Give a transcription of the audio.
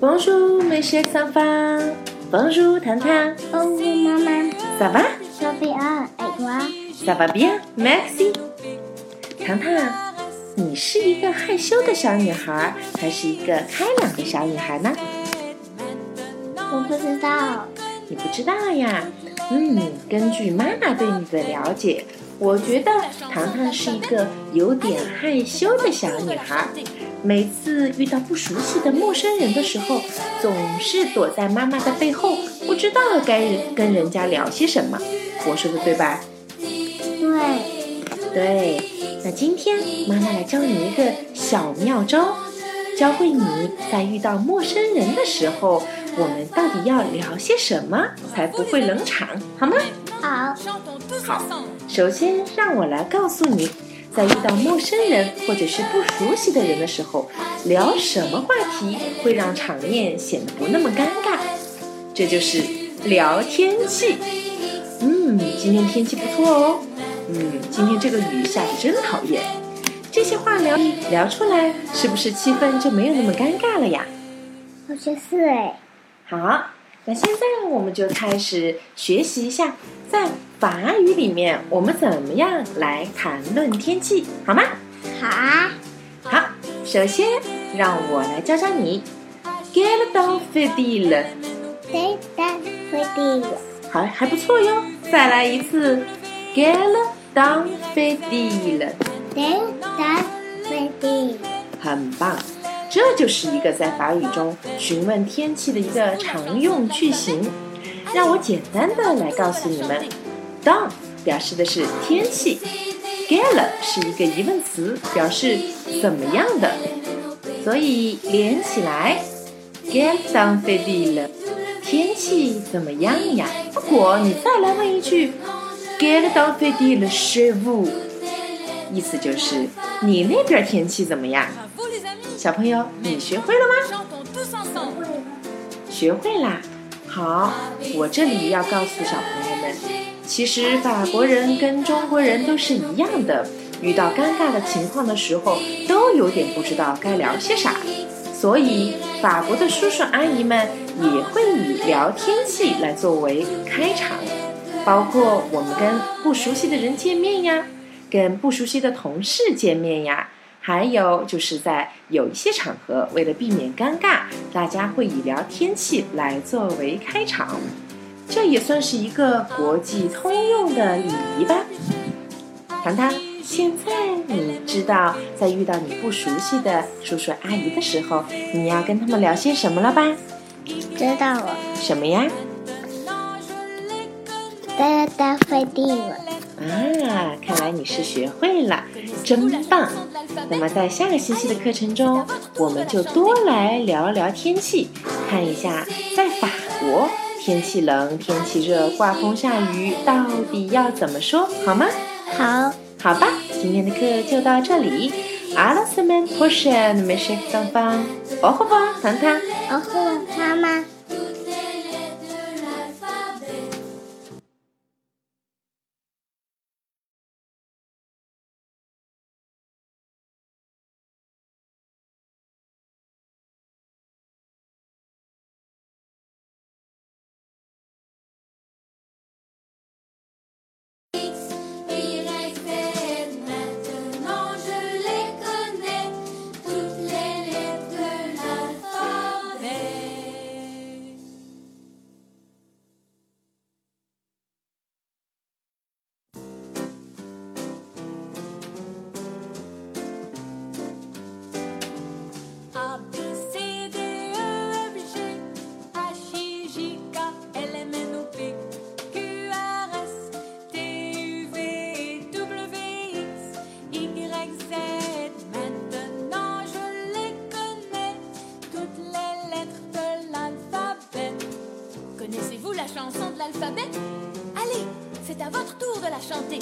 Bonjour, mes chers enfants. Bonjour, 糖糖。Bonjour maman, Ça va? ça va bien et toi? Ça va bien, merci. 糖糖，你是一个害羞的小女孩，还是一个开朗的小女孩呢？我不知道，你不知道呀？嗯，根据妈妈对你的了解，我觉得糖糖是一个有点害羞的小女孩。每次遇到不熟悉的陌生人的时候，总是躲在妈妈的背后，不知道该跟人家聊些什么。我说的对吧？对，对。那今天妈妈来教你一个小妙招，教会你在遇到陌生人的时候，我们到底要聊些什么才不会冷场，好吗？好，好，首先让我来告诉你，在遇到陌生人或者是不熟悉的人的时候，聊什么话题会让场面显得不那么尴尬？这就是聊天气。嗯，今天天气不错哦。嗯，今天这个雨下的真讨厌。这些话聊聊出来，是不是气氛就没有那么尴尬了呀？好像是哎，好，那现在我们就开始学习一下，在法语里面我们怎么样来谈论天气，好吗？好啊，好，首先让我来教教你 Quel temps fait-il？谁的会地？好，还不错哟。再来一次 Quel temps fait-il？谁的会地？很棒，这就是一个在法语中询问天气的一个常用句型。让我简单的来告诉你们 Down 表示的是天气 g a l 是一个疑问词，表示怎么样的。所以连起来 g a l d o n f a d i l 天气怎么样呀？如果你再来问一句 g a l d o n f a d i l chez vous，意思就是你那边天气怎么样？小朋友，你学会了吗？学会啦。好，我这里要告诉小朋友们，其实法国人跟中国人都是一样的，遇到尴尬的情况的时候，都有点不知道该聊些啥。所以，法国的叔叔阿姨们也会以聊天气来作为开场，包括我们跟不熟悉的人见面呀，跟不熟悉的同事见面呀。还有就是在有一些场合，为了避免尴尬，大家会以聊天气来作为开场，这也算是一个国际通用的礼仪吧。糖糖，现在你知道在遇到你不熟悉的叔叔阿姨的时候，你要跟他们聊些什么了吧？知道了，什么呀？谁的会地了？啊，看来你是学会了，真棒！那么在下个星期的课程中，我们就多来聊聊天气，看一下在法国天气冷，天气热，刮风下雨，到底要怎么说好吗？好，好吧，今天的课就到这里。阿拉斯们，破身，没事，上方，保护吧，糖糖，保护妈妈。La chanson de l'alphabet Allez, c'est à votre tour de la chanter.